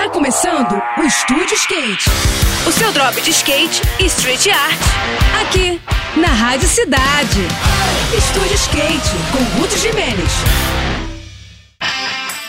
Tá começando o Estúdio Skate. O seu drop de skate e street art. Aqui, na Rádio Cidade. Estúdio Skate, com Ruth Jimenez.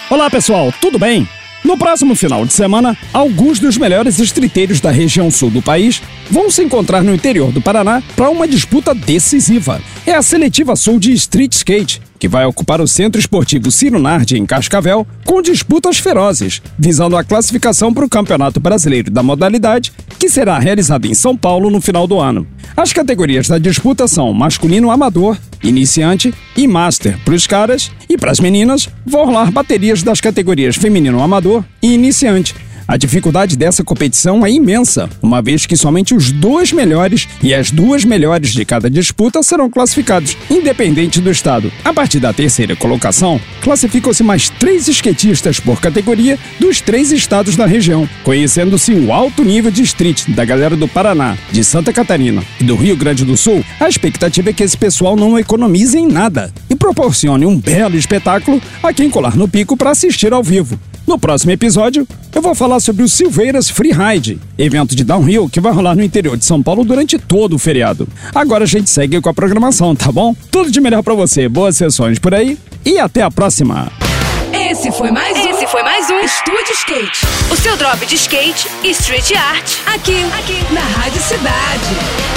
Olá pessoal, tudo bem? No próximo final de semana, alguns dos melhores estriteiros da região sul do país vão se encontrar no interior do Paraná para uma disputa decisiva. É a seletiva sul de street skate, que vai ocupar o Centro Esportivo Ciro Nardi em Cascavel, com disputas ferozes, visando a classificação para o Campeonato Brasileiro da modalidade, que será realizado em São Paulo no final do ano. As categorias da disputa são masculino amador, iniciante e master para os caras, e para as meninas vão rolar baterias das categorias feminino amador e iniciante. A dificuldade dessa competição é imensa, uma vez que somente os dois melhores e as duas melhores de cada disputa serão classificados, independente do estado. A partir da terceira colocação, classificam-se mais três skatistas por categoria dos três estados da região, conhecendo-se o alto nível de street da galera do Paraná, de Santa Catarina e do Rio Grande do Sul. A expectativa é que esse pessoal não economize em nada e proporcione um belo espetáculo a quem colar no pico para assistir ao vivo. No próximo episódio, eu vou falar sobre o Silveiras Freeride, evento de downhill que vai rolar no interior de São Paulo durante todo o feriado. Agora a gente segue com a programação, tá bom? Tudo de melhor para você, boas sessões por aí e até a próxima. Esse foi mais um. Esse foi mais um Estúdio Skate. O seu drop de skate e street art. Aqui, aqui, na Rádio Cidade.